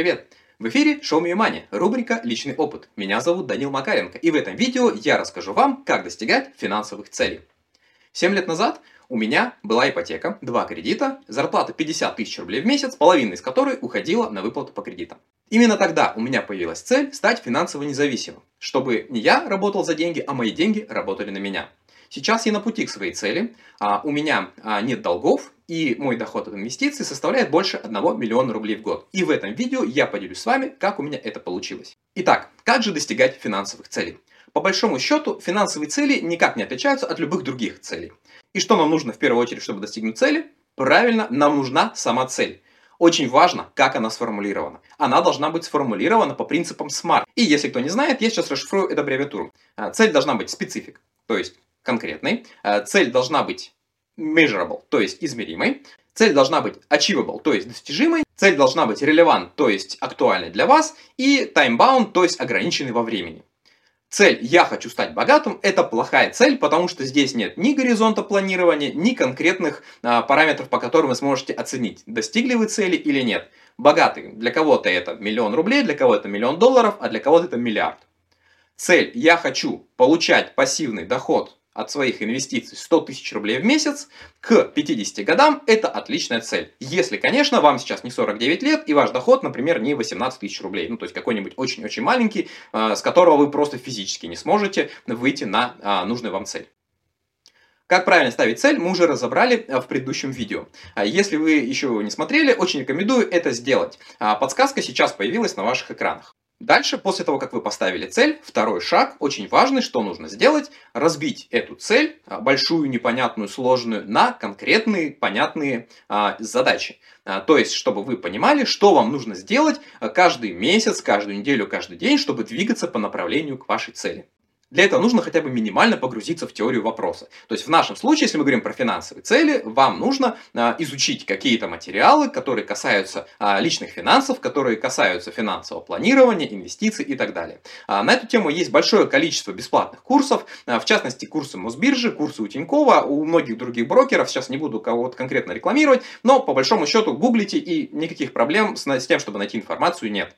привет! В эфире Show Me Money, рубрика «Личный опыт». Меня зовут Данил Макаренко, и в этом видео я расскажу вам, как достигать финансовых целей. 7 лет назад у меня была ипотека, два кредита, зарплата 50 тысяч рублей в месяц, половина из которой уходила на выплату по кредитам. Именно тогда у меня появилась цель стать финансово независимым, чтобы не я работал за деньги, а мои деньги работали на меня. Сейчас я на пути к своей цели, а, у меня а, нет долгов, и мой доход от инвестиций составляет больше 1 миллиона рублей в год. И в этом видео я поделюсь с вами, как у меня это получилось. Итак, как же достигать финансовых целей? По большому счету, финансовые цели никак не отличаются от любых других целей. И что нам нужно в первую очередь, чтобы достигнуть цели? Правильно, нам нужна сама цель. Очень важно, как она сформулирована. Она должна быть сформулирована по принципам SMART. И если кто не знает, я сейчас расшифрую эту аббревиатуру. А, цель должна быть специфик, то есть конкретной. Э, цель должна быть measurable, то есть измеримой. Цель должна быть achievable, то есть достижимой. Цель должна быть relevant, то есть актуальной для вас. И time-bound, то есть ограниченной во времени. Цель «я хочу стать богатым» – это плохая цель, потому что здесь нет ни горизонта планирования, ни конкретных а, параметров, по которым вы сможете оценить, достигли вы цели или нет. Богатый для кого-то это миллион рублей, для кого-то миллион долларов, а для кого-то это миллиард. Цель «я хочу получать пассивный доход от своих инвестиций 100 тысяч рублей в месяц к 50 годам – это отличная цель. Если, конечно, вам сейчас не 49 лет и ваш доход, например, не 18 тысяч рублей. Ну, то есть какой-нибудь очень-очень маленький, а, с которого вы просто физически не сможете выйти на а, нужную вам цель. Как правильно ставить цель, мы уже разобрали а, в предыдущем видео. Если вы еще не смотрели, очень рекомендую это сделать. Подсказка сейчас появилась на ваших экранах. Дальше, после того, как вы поставили цель, второй шаг, очень важный, что нужно сделать, разбить эту цель, а, большую, непонятную, сложную, на конкретные, понятные а, задачи. А, то есть, чтобы вы понимали, что вам нужно сделать а, каждый месяц, каждую неделю, каждый день, чтобы двигаться по направлению к вашей цели. Для этого нужно хотя бы минимально погрузиться в теорию вопроса. То есть в нашем случае, если мы говорим про финансовые цели, вам нужно а, изучить какие-то материалы, которые касаются а, личных финансов, которые касаются финансового планирования, инвестиций и так далее. А, на эту тему есть большое количество бесплатных курсов, а, в частности курсы Мосбиржи, курсы у Тинькова, у многих других брокеров, сейчас не буду кого-то конкретно рекламировать, но по большому счету гуглите и никаких проблем с, с тем, чтобы найти информацию нет.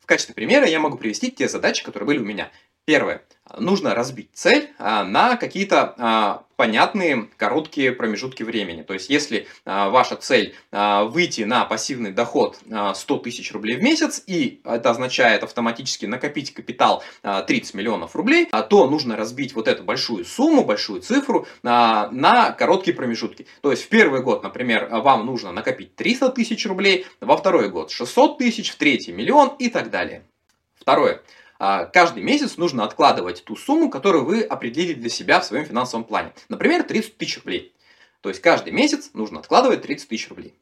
В качестве примера я могу привести те задачи, которые были у меня. Первое. Нужно разбить цель а, на какие-то а, понятные короткие промежутки времени. То есть, если а, ваша цель выйти на пассивный доход 100 тысяч рублей в месяц, и это означает автоматически накопить капитал 30 миллионов рублей, то нужно разбить вот эту большую сумму, большую цифру на короткие промежутки. То есть, в первый год, например, вам нужно накопить 300 тысяч рублей, во второй год 600 тысяч, в третий миллион и так далее. Второе. А, каждый месяц нужно откладывать ту сумму, которую вы определили для себя в своем финансовом плане. Например, 30 тысяч рублей. То есть каждый месяц нужно откладывать 30 тысяч рублей.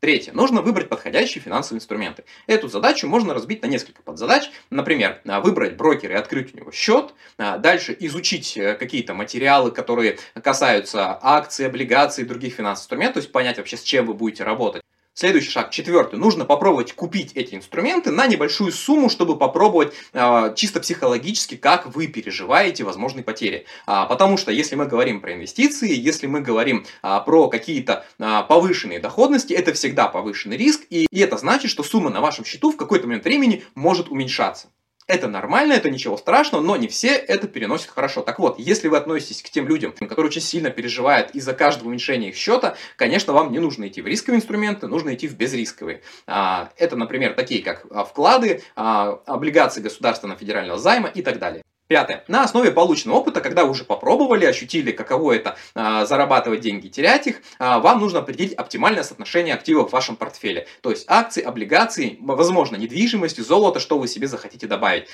Третье. Нужно выбрать подходящие финансовые инструменты. Эту задачу можно разбить на несколько подзадач. Например, а, выбрать брокера и открыть у него счет. А, дальше изучить э, какие-то материалы, которые касаются акций, облигаций и других финансовых инструментов. То есть понять вообще, с чем вы будете работать. Следующий шаг, четвертый. Нужно попробовать купить эти инструменты на небольшую сумму, чтобы попробовать э, чисто психологически, как вы переживаете возможные потери. А, потому что если мы говорим про инвестиции, если мы говорим а, про какие-то а, повышенные доходности, это всегда повышенный риск, и, и это значит, что сумма на вашем счету в какой-то момент времени может уменьшаться. Это нормально, это ничего страшного, но не все это переносят хорошо. Так вот, если вы относитесь к тем людям, которые очень сильно переживают из-за каждого уменьшения их счета, конечно, вам не нужно идти в рисковые инструменты, нужно идти в безрисковые. А, это, например, такие как а, вклады, а, облигации государственного федерального займа и так далее. Пятое. На основе полученного опыта, когда вы уже попробовали, ощутили, каково это а, зарабатывать деньги и терять их, а, вам нужно определить оптимальное соотношение активов в вашем портфеле. То есть акции, облигации, возможно, недвижимость, золото, что вы себе захотите добавить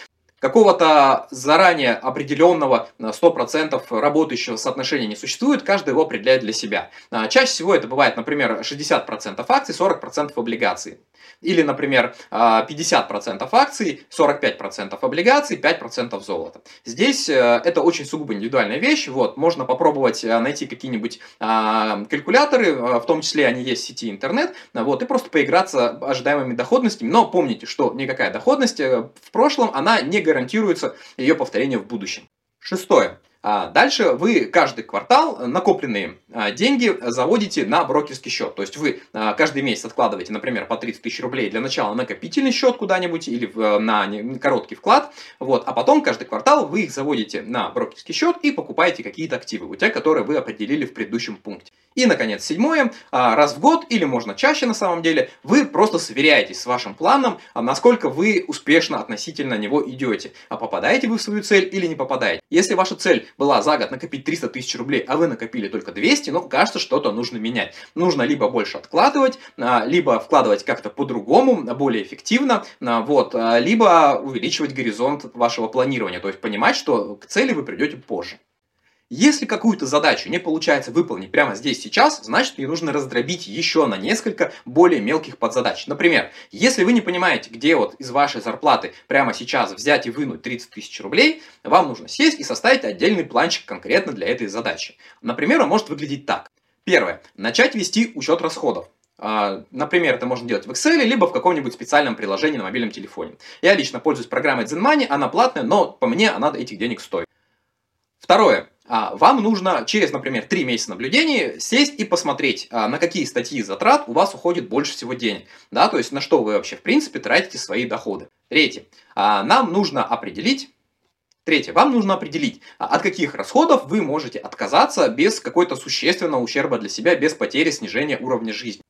какого-то заранее определенного 100% работающего соотношения не существует, каждый его определяет для себя. А, чаще всего это бывает, например, 60% акций, 40% облигаций. Или, например, 50% а, акций, 45% облигаций, 5% золота. Здесь э, это очень сугубо индивидуальная вещь. Вот, можно попробовать э, найти какие-нибудь а, калькуляторы, э, в том числе они есть в сети интернет, вот, и просто поиграться ожидаемыми доходностями. Но помните, что никакая доходность в прошлом, она не гарантируется ее повторение в будущем. Шестое. А дальше вы каждый квартал накопленные а, деньги заводите на брокерский счет. То есть вы а, каждый месяц откладываете, например, по 30 тысяч рублей для начала на накопительный счет куда-нибудь или на короткий вклад. Вот, а потом каждый квартал вы их заводите на брокерский счет и покупаете какие-то активы, у те, которые вы определили в предыдущем пункте. И, наконец, седьмое. Раз в год или можно чаще на самом деле, вы просто сверяетесь с вашим планом, насколько вы успешно относительно него идете. А попадаете вы в свою цель или не попадаете. Если ваша цель была за год накопить 300 тысяч рублей, а вы накопили только 200, ну, кажется, что-то нужно менять. Нужно либо больше откладывать, а, либо вкладывать как-то по-другому, более эффективно, а, вот, а, либо увеличивать горизонт вашего планирования, то есть понимать, что к цели вы придете позже. Если какую-то задачу не получается выполнить прямо здесь сейчас, значит ее нужно раздробить еще на несколько более мелких подзадач. Например, если вы не понимаете, где вот из вашей зарплаты прямо сейчас взять и вынуть 30 тысяч рублей, вам нужно сесть и составить отдельный планчик конкретно для этой задачи. Например, он может выглядеть так. Первое. Начать вести учет расходов. А, например, это можно делать в Excel, либо в каком-нибудь специальном приложении на мобильном телефоне. Я лично пользуюсь программой ZenMoney, она платная, но по мне она этих денег стоит. Второе. А, вам нужно через, например, 3 месяца наблюдений сесть и посмотреть, а, на какие статьи затрат у вас уходит больше всего денег. Да, то есть на что вы вообще в принципе тратите свои доходы. Третье. А, нам нужно определить, Третье. Вам нужно определить, от каких расходов вы можете отказаться без какой-то существенного ущерба для себя, без потери снижения уровня жизни.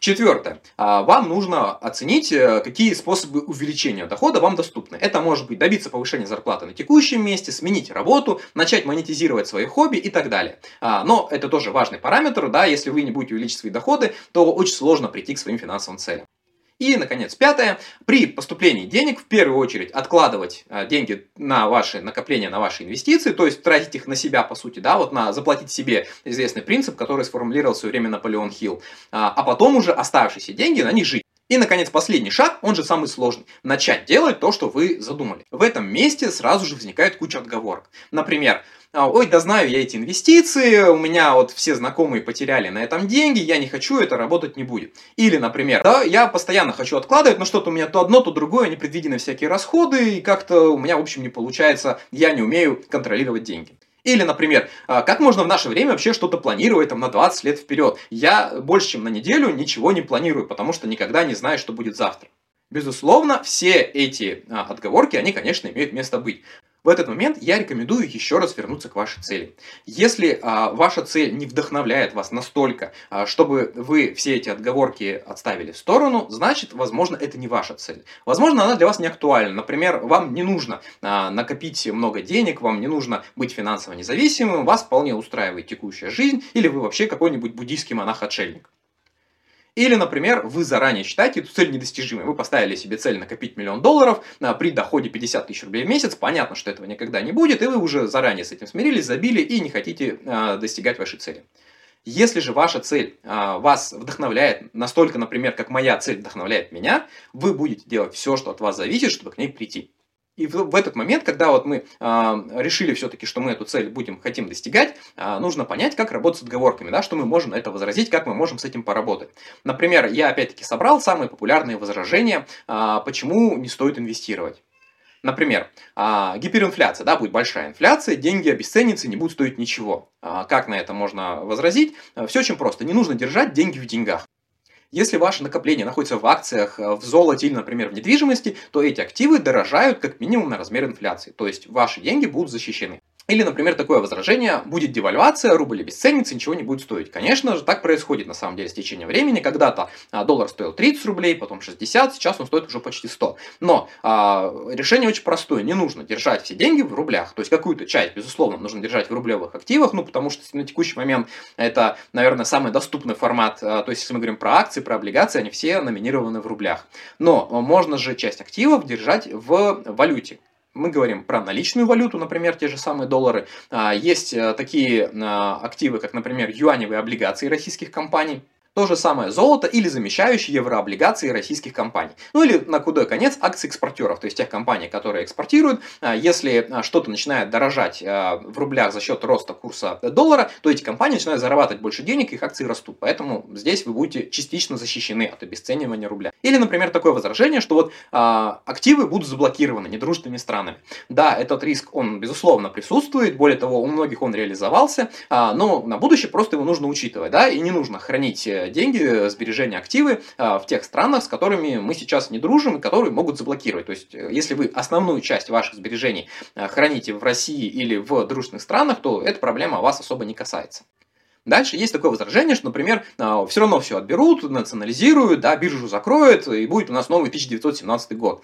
Четвертое. А, вам нужно оценить, э, какие способы увеличения дохода вам доступны. Это может быть добиться повышения зарплаты на текущем месте, сменить работу, начать монетизировать свои хобби и так далее. А, но это тоже важный параметр, да, если вы не будете увеличить свои доходы, то очень сложно прийти к своим финансовым целям. И, наконец, пятое. При поступлении денег в первую очередь откладывать а, деньги на ваши накопления, на ваши инвестиции, то есть тратить их на себя, по сути, да, вот на заплатить себе известный принцип, который сформулировал в свое время Наполеон Хилл, а, а потом уже оставшиеся деньги на них жить. И, наконец, последний шаг, он же самый сложный. Начать делать то, что вы задумали. В этом месте сразу же возникает куча отговорок. Например, ой, да знаю я эти инвестиции, у меня вот все знакомые потеряли на этом деньги, я не хочу, это работать не будет. Или, например, да, я постоянно хочу откладывать, но что-то у меня то одно, то другое, непредвиденные всякие расходы, и как-то у меня, в общем, не получается, я не умею контролировать деньги. Или, например, а, как можно в наше время вообще что-то планировать там, на 20 лет вперед? Я больше, чем на неделю ничего не планирую, потому что никогда не знаю, что будет завтра. Безусловно, все эти а, отговорки, они, конечно, имеют место быть. В этот момент я рекомендую еще раз вернуться к вашей цели. Если а, ваша цель не вдохновляет вас настолько, а, чтобы вы все эти отговорки отставили в сторону, значит, возможно, это не ваша цель. Возможно, она для вас не актуальна. Например, вам не нужно а, накопить много денег, вам не нужно быть финансово независимым, вас вполне устраивает текущая жизнь, или вы вообще какой-нибудь буддийский монах-отшельник. Или, например, вы заранее считаете эту цель недостижимой. Вы поставили себе цель накопить миллион долларов а, при доходе 50 тысяч рублей в месяц. Понятно, что этого никогда не будет, и вы уже заранее с этим смирились, забили и не хотите а, достигать вашей цели. Если же ваша цель а, вас вдохновляет настолько, например, как моя цель вдохновляет меня, вы будете делать все, что от вас зависит, чтобы к ней прийти. И в, этот момент, когда вот мы э, решили все-таки, что мы эту цель будем, хотим достигать, э, нужно понять, как работать с отговорками, да, что мы можем на это возразить, как мы можем с этим поработать. Например, я опять-таки собрал самые популярные возражения, э, почему не стоит инвестировать. Например, гиперинфляция, да, будет большая инфляция, деньги обесценятся не будут стоить ничего. Как на это можно возразить? Все очень просто. Не нужно держать деньги в деньгах. Если ваше накопление находится в акциях, э, в золоте или, например, в недвижимости, то эти активы дорожают как минимум на размер инфляции. То есть ваши деньги будут защищены. Или, например, такое возражение, будет девальвация, рубль обесценится, ничего не будет стоить. Конечно же, так происходит на самом деле с течением времени. Когда-то а, доллар стоил 30 рублей, потом 60, сейчас он стоит уже почти 100. Но а, решение очень простое, не нужно держать все деньги в рублях. То есть какую-то часть, безусловно, нужно держать в рублевых активах, ну потому что на текущий момент это, наверное, самый доступный формат. А, то есть если мы говорим про акции, про облигации, они все номинированы в рублях. Но можно же часть активов держать в валюте мы говорим про наличную валюту, например, те же самые доллары. А, есть э, такие а, активы, как, например, юаневые облигации российских компаний. То же самое золото или замещающие еврооблигации российских компаний. Ну или на худой конец акции экспортеров, то есть тех компаний, которые экспортируют. А, если а, что-то начинает дорожать а, в рублях за счет роста курса доллара, то эти компании начинают зарабатывать больше денег, их акции растут. Поэтому здесь вы будете частично защищены от обесценивания рубля. Или, например, такое возражение, что вот активы будут заблокированы недружественными странами. Да, этот риск, он безусловно присутствует, более того, у многих он реализовался, но на будущее просто его нужно учитывать, да, и не нужно хранить э, деньги, сбережения, активы а, в тех странах, с которыми мы сейчас не дружим и которые могут заблокировать. То есть, э, если вы основную часть ваших сбережений храните в России или в дружных странах, то эта проблема вас особо не касается. Дальше есть такое возражение, что, например, все равно все отберут, национализируют, да, биржу закроют, и будет у нас новый 1917 год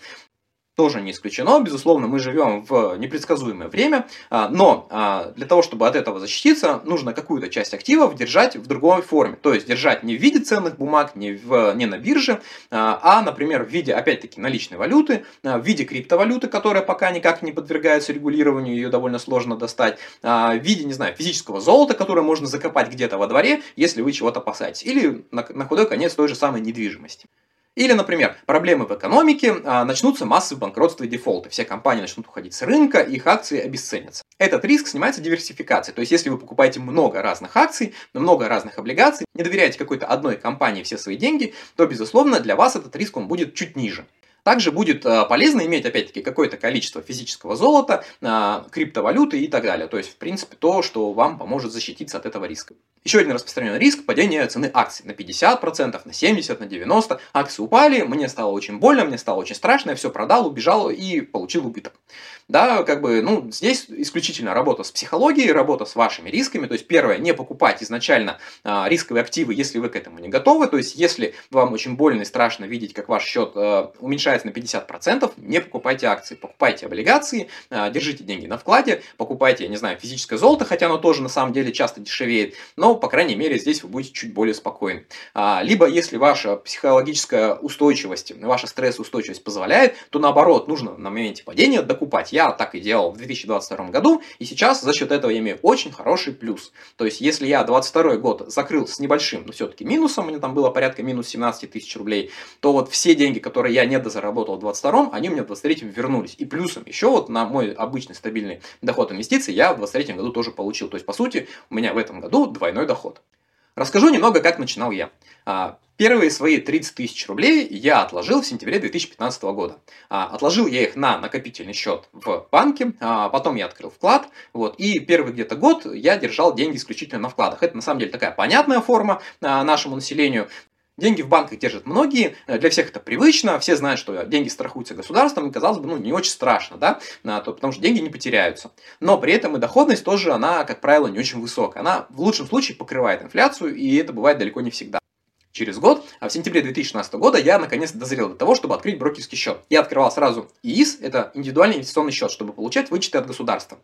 тоже не исключено. Безусловно, мы живем в непредсказуемое время, а, но а, для того, чтобы от этого защититься, нужно какую-то часть активов держать в другой форме. То есть держать не в виде ценных бумаг, не, в, не на бирже, а, а, например, в виде, опять-таки, наличной валюты, в виде криптовалюты, которая пока никак не подвергается регулированию, ее довольно сложно достать, в виде, не знаю, физического золота, которое можно закопать где-то во дворе, если вы чего-то опасаетесь, или на, на худой конец той же самой недвижимости. Или, например, проблемы в экономике, а, начнутся массовые банкротства и дефолты. Все компании начнут уходить с рынка, их акции обесценятся. Этот риск снимается диверсификацией. То есть, если вы покупаете много разных акций, много разных облигаций, не доверяете какой-то одной компании все свои деньги, то, безусловно, для вас этот риск он будет чуть ниже. Также будет а, полезно иметь, опять-таки, какое-то количество физического золота, а, криптовалюты и так далее. То есть, в принципе, то, что вам поможет защититься от этого риска. Еще один распространенный риск – падение цены акций на 50%, на 70%, на 90%. Акции упали, мне стало очень больно, мне стало очень страшно, я все продал, убежал и получил убыток. Да, как бы, ну, здесь исключительно работа с психологией, работа с вашими рисками. То есть, первое, не покупать изначально а, рисковые активы, если вы к этому не готовы. То есть, если вам очень больно и страшно видеть, как ваш счет а, уменьшается на 50%, не покупайте акции. Покупайте облигации, а, держите деньги на вкладе, покупайте, я не знаю, физическое золото, хотя оно тоже на самом деле часто дешевеет. Но, по крайней мере, здесь вы будете чуть более спокойны. А, либо, если ваша психологическая устойчивость, ваша стрессоустойчивость позволяет, то наоборот, нужно на моменте падения докупать. Я так и делал в 2022 году, и сейчас за счет этого я имею очень хороший плюс. То есть, если я 2022 год закрыл с небольшим, но все-таки минусом, мне там было порядка минус 17 тысяч рублей, то вот все деньги, которые я не дозаработал в 2022, они мне в 2023 вернулись. И плюсом еще вот на мой обычный стабильный доход инвестиций я в 2023 году тоже получил. То есть, по сути, у меня в этом году двойной доход. Расскажу немного, как начинал я. А, первые свои 30 тысяч рублей я отложил в сентябре 2015 года. А, отложил я их на накопительный счет в банке, а, потом я открыл вклад, вот, и первый где-то год я держал деньги исключительно на вкладах. Это на самом деле такая понятная форма нашему населению. Деньги в банках держат многие, для всех это привычно, все знают, что деньги страхуются государством, и, казалось бы, ну, не очень страшно, да, потому что деньги не потеряются. Но при этом и доходность тоже, она, как правило, не очень высокая. Она в лучшем случае покрывает инфляцию, и это бывает далеко не всегда через год, а в сентябре 2016 года я наконец дозрел до того, чтобы открыть брокерский счет. Я открывал сразу ИИС, это индивидуальный инвестиционный счет, чтобы получать вычеты от государства.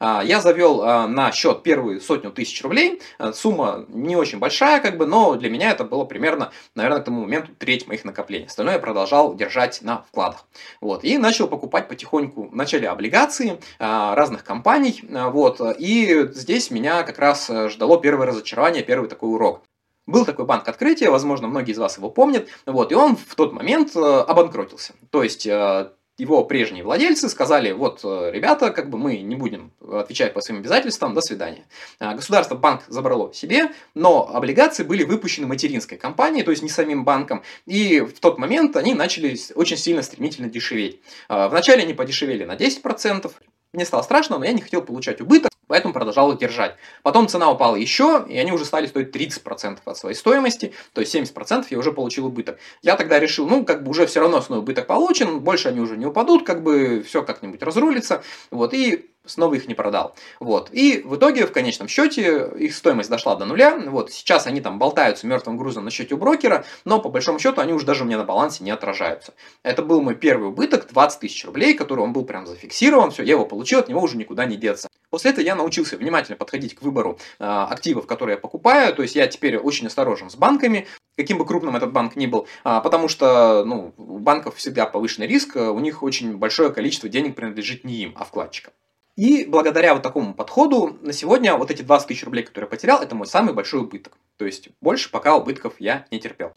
А, я завел а, на счет первую сотню тысяч рублей, а, сумма не очень большая, как бы, но для меня это было примерно, наверное, к тому моменту треть моих накоплений. Остальное я продолжал держать на вкладах. Вот. И начал покупать потихоньку вначале облигации разных компаний, вот, и здесь меня как раз ждало первое разочарование, первый такой урок. Был такой банк открытия, возможно, многие из вас его помнят, вот, и он в тот момент э, обанкротился. То есть э, его прежние владельцы сказали, вот, э, ребята, как бы мы не будем отвечать по своим обязательствам, до свидания. А, государство банк забрало себе, но облигации были выпущены материнской компанией, то есть не самим банком, и в тот момент они начали очень сильно стремительно дешеветь. А, вначале они подешевели на 10%, мне стало страшно, но я не хотел получать убыток, поэтому продолжал их держать. Потом цена упала еще, и они уже стали стоить 30% от своей стоимости, то есть 70% я уже получил убыток. Я тогда решил, ну, как бы уже все равно основной убыток получен, больше они уже не упадут, как бы все как-нибудь разрулится, вот, и снова их не продал. Вот. И в итоге, в конечном счете, их стоимость дошла до нуля. Вот. Сейчас они там болтаются мертвым грузом на счете у брокера, но по большому счету они уже даже у меня на балансе не отражаются. Это был мой первый убыток, 20 тысяч рублей, который он был прям зафиксирован, все, я его получил, от него уже никуда не деться. После этого я научился внимательно подходить к выбору э, активов, которые я покупаю, то есть я теперь очень осторожен с банками, каким бы крупным этот банк ни был, а, потому что ну, у банков всегда повышенный риск, у них очень большое количество денег принадлежит не им, а вкладчикам. И благодаря вот такому подходу на сегодня вот эти 20 тысяч рублей, которые я потерял, это мой самый большой убыток. То есть больше пока убытков я не терпел.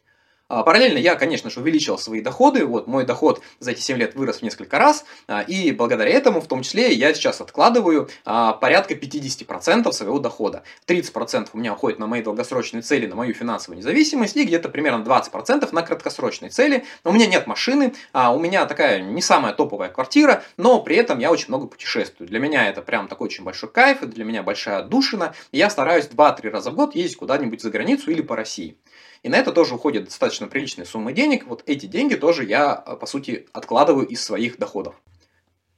А, параллельно я, конечно же, увеличил свои доходы. Вот мой доход за эти 7 лет вырос в несколько раз. А, и благодаря этому, в том числе, я сейчас откладываю а, порядка 50% своего дохода. 30% у меня уходит на мои долгосрочные цели, на мою финансовую независимость. И где-то примерно 20% на краткосрочные цели. У меня нет машины, у меня такая не самая топовая квартира, но при этом я очень много путешествую. Для меня это прям такой очень большой кайф, для меня большая душина. Я стараюсь 2-3 раза в год ездить куда-нибудь за границу или по России. И на это тоже уходит достаточно приличная сумма денег. Вот эти деньги тоже я, э, по сути, откладываю из своих доходов.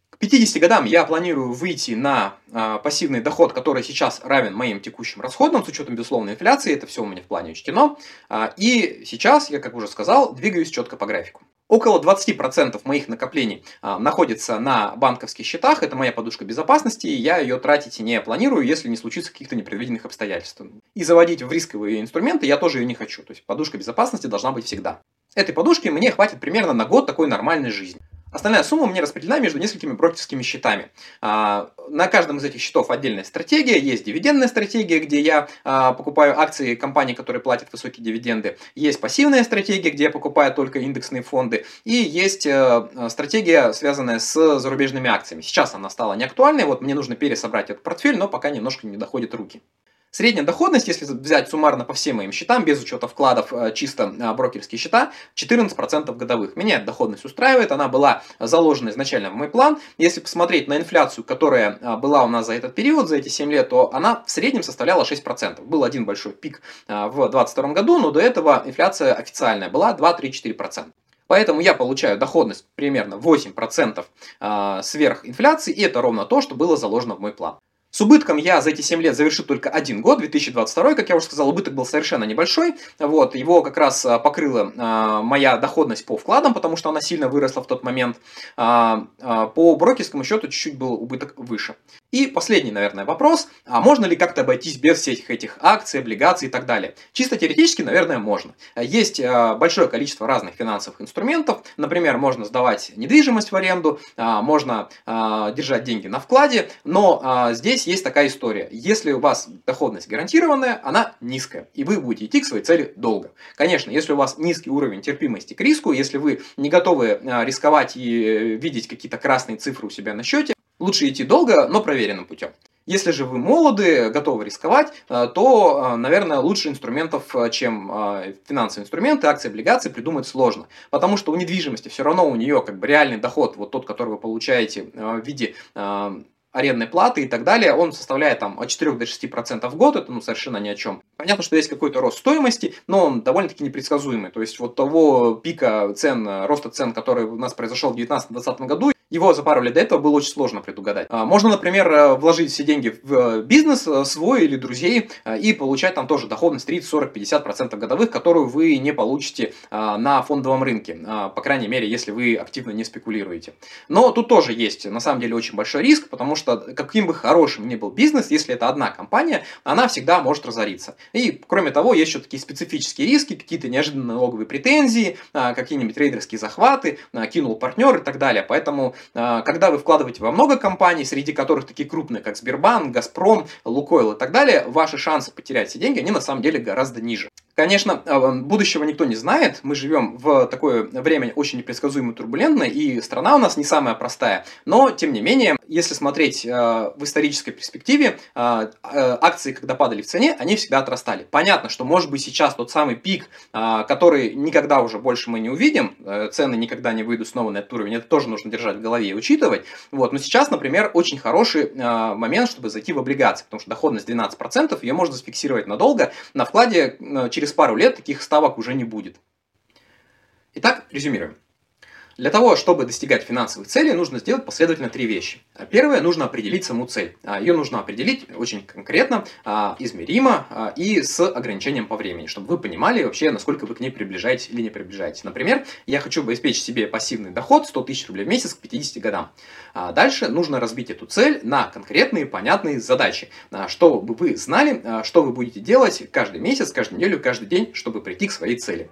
К 50 годам я планирую выйти на э, пассивный доход, который сейчас равен моим текущим расходам, с учетом безусловной инфляции. Это все у меня в плане учтено. Э, и сейчас я, как уже сказал, двигаюсь четко по графику. Около 20% моих накоплений а, находится на банковских счетах. Это моя подушка безопасности, и я ее тратить не планирую, если не случится каких-то непредвиденных обстоятельств. И заводить в рисковые инструменты я тоже ее не хочу. То есть подушка безопасности должна быть всегда. Этой подушки мне хватит примерно на год такой нормальной жизни. Остальная сумма у меня распределена между несколькими брокерскими счетами. А, на каждом из этих счетов отдельная стратегия. Есть дивидендная стратегия, где я а, покупаю акции компаний, которые платят высокие дивиденды. Есть пассивная стратегия, где я покупаю только индексные фонды. И есть э, стратегия, связанная с зарубежными акциями. Сейчас она стала неактуальной. Вот мне нужно пересобрать этот портфель, но пока немножко не доходит руки. Средняя доходность, если взять суммарно по всем моим счетам, без учета вкладов, э, чисто э, брокерские счета, 14% годовых. Меня эта доходность устраивает, она была заложена изначально в мой план. Если посмотреть на инфляцию, которая э, была у нас за этот период, за эти 7 лет, то она в среднем составляла 6%. Был один большой пик в 2022 году, но до этого инфляция официальная была 2-3-4%. Поэтому я получаю доходность примерно 8% сверх инфляции, и это ровно то, что было заложено в мой план. С убытком я за эти 7 лет завершил только один год, 2022, как я уже сказал, убыток был совершенно небольшой. Вот, его как раз а, покрыла а, моя доходность по вкладам, потому что она сильно выросла в тот момент. А, а, по брокерскому счету чуть-чуть был убыток выше. И последний, наверное, вопрос. А можно ли как-то обойтись без всех этих акций, облигаций и так далее? Чисто теоретически, наверное, можно. Есть а, большое количество разных финансовых инструментов. Например, можно сдавать недвижимость в аренду, а, можно а, держать деньги на вкладе, но а, здесь есть такая история. Если у вас доходность гарантированная, она низкая, и вы будете идти к своей цели долго. Конечно, если у вас низкий уровень терпимости к риску, если вы не готовы а, рисковать и э, видеть какие-то красные цифры у себя на счете, лучше идти долго, но проверенным путем. Если же вы молоды, готовы рисковать, э, то, э, наверное, лучше инструментов, чем финансовые инструменты, акции, облигации придумать сложно. Потому что у недвижимости все равно у нее как бы реальный доход, вот тот, который вы получаете в виде арендной платы и так далее, он составляет там от 4 до 6% в год, это ну совершенно ни о чем. Понятно, что есть какой-то рост стоимости, но он довольно-таки непредсказуемый. То есть вот того пика цен, роста цен, который у нас произошел в 2019-2020 году, его за пару лет до этого было очень сложно предугадать. А, можно, например, э, вложить все деньги в э, бизнес э, свой или друзей и получать там тоже доходность 30, 40, 50% годовых, которую вы не получите а, на фондовом рынке, а, по крайней мере, если вы активно не спекулируете. Но тут тоже есть, на самом деле, очень большой риск, потому что каким бы хорошим ни был бизнес, если это одна компания, она всегда может разориться. И, кроме того, есть еще такие специфические риски, какие-то неожиданные налоговые претензии, какие-нибудь трейдерские захваты, кинул партнер и так далее. Поэтому когда вы вкладываете во много компаний, среди которых такие крупные, как Сбербанк, Газпром, Лукойл и так далее, ваши шансы потерять все деньги, они на самом деле гораздо ниже. Конечно, а, будущего никто не знает. Мы живем в такое время очень непредсказуемо турбулентное, и страна у нас не самая простая. Но, тем не менее, если смотреть а, в исторической перспективе, акции, когда падали в цене, они всегда отрастали. Понятно, что может быть сейчас тот самый пик, который никогда уже больше мы не увидим, э, цены никогда не выйдут снова на этот уровень, это тоже нужно держать в голове и учитывать. Вот. Но сейчас, например, очень хороший момент, чтобы зайти в облигации, потому что доходность 12%, ее можно зафиксировать надолго. На вкладе э, через пару лет таких ставок уже не будет. Итак, резюмируем. Для того, чтобы достигать финансовых целей, нужно сделать последовательно три вещи. Первое, нужно определить саму цель. А, Ее нужно определить очень конкретно, а, измеримо а, и с ограничением по времени, чтобы вы понимали вообще, насколько вы к ней приближаетесь или не приближаетесь. Например, я хочу обеспечить себе пассивный доход 100 тысяч рублей в месяц к 50 годам. Дальше нужно разбить эту цель на конкретные, понятные задачи, чтобы вы знали, что вы будете делать каждый месяц, каждую неделю, каждый день, чтобы прийти к своей цели.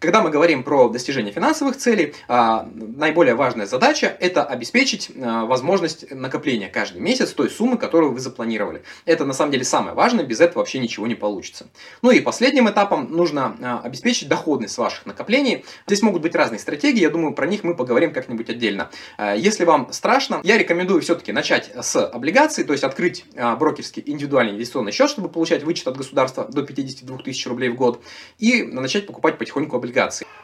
Когда мы говорим про достижение финансовых целей, а, наиболее важная задача – это обеспечить а, возможность накопления каждый месяц той суммы, которую вы запланировали. Это на самом деле самое важное, без этого вообще ничего не получится. Ну и последним этапом нужно а, обеспечить доходность ваших накоплений. Здесь могут быть разные стратегии, я думаю, про них мы поговорим как-нибудь отдельно. Если вам страшно, я рекомендую все-таки начать с облигаций, то есть открыть брокерский индивидуальный инвестиционный счет, чтобы получать вычет от государства до 52 тысяч рублей в год, и начать покупать потихоньку облигации.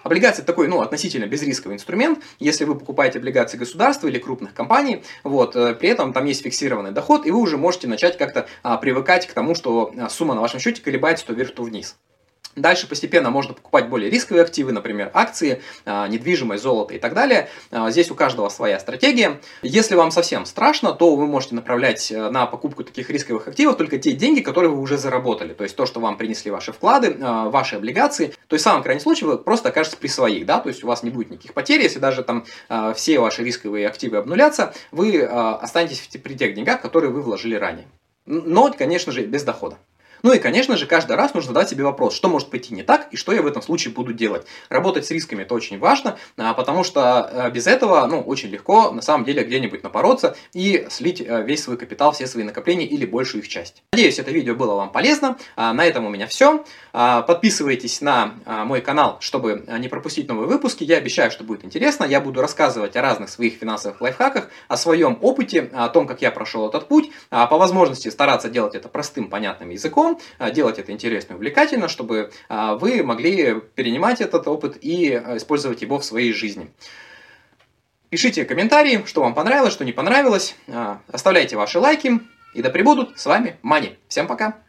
Облигации такой, ну, относительно безрисковый инструмент. Если вы покупаете облигации государства или крупных компаний, вот, э, при этом там есть фиксированный доход, и вы уже можете начать как-то а, привыкать к тому, что а, сумма на вашем счете колебается то вверх, то вниз. Дальше постепенно можно покупать более рисковые активы, например, акции, а, недвижимость, золото и так далее. А, здесь у каждого своя стратегия. Если вам совсем страшно, то вы можете направлять э, на покупку таких рисковых активов только те деньги, которые вы уже заработали. То есть то, что вам принесли ваши вклады, а, ваши облигации. То есть в самом крайнем случае вы просто окажетесь при своих, да, то есть у вас не будет никаких потерь, если даже там все ваши рисковые активы обнулятся, вы останетесь при тех деньгах, которые вы вложили ранее. Но, конечно же, без дохода. Ну и, конечно же, каждый раз нужно задать себе вопрос, что может пойти не так и что я в этом случае буду делать. Работать с рисками это очень важно, а, потому что э, без этого, ну, очень легко на самом деле где-нибудь напороться и слить э, весь свой капитал, все свои накопления или большую их часть. Надеюсь, это видео было вам полезно. А, на этом у меня все. А, подписывайтесь на мой канал, чтобы не пропустить новые выпуски. Я обещаю, что будет интересно. Я буду рассказывать о разных своих финансовых лайфхаках, о своем опыте, о том, как я прошел этот путь. По возможности стараться делать это простым, понятным языком. А, делать это интересно и увлекательно, чтобы а, вы могли перенимать этот опыт и а, использовать его в своей жизни. Пишите комментарии, что вам понравилось, что не понравилось. Оставляйте ваши лайки. И да пребудут с вами Мани. Всем пока!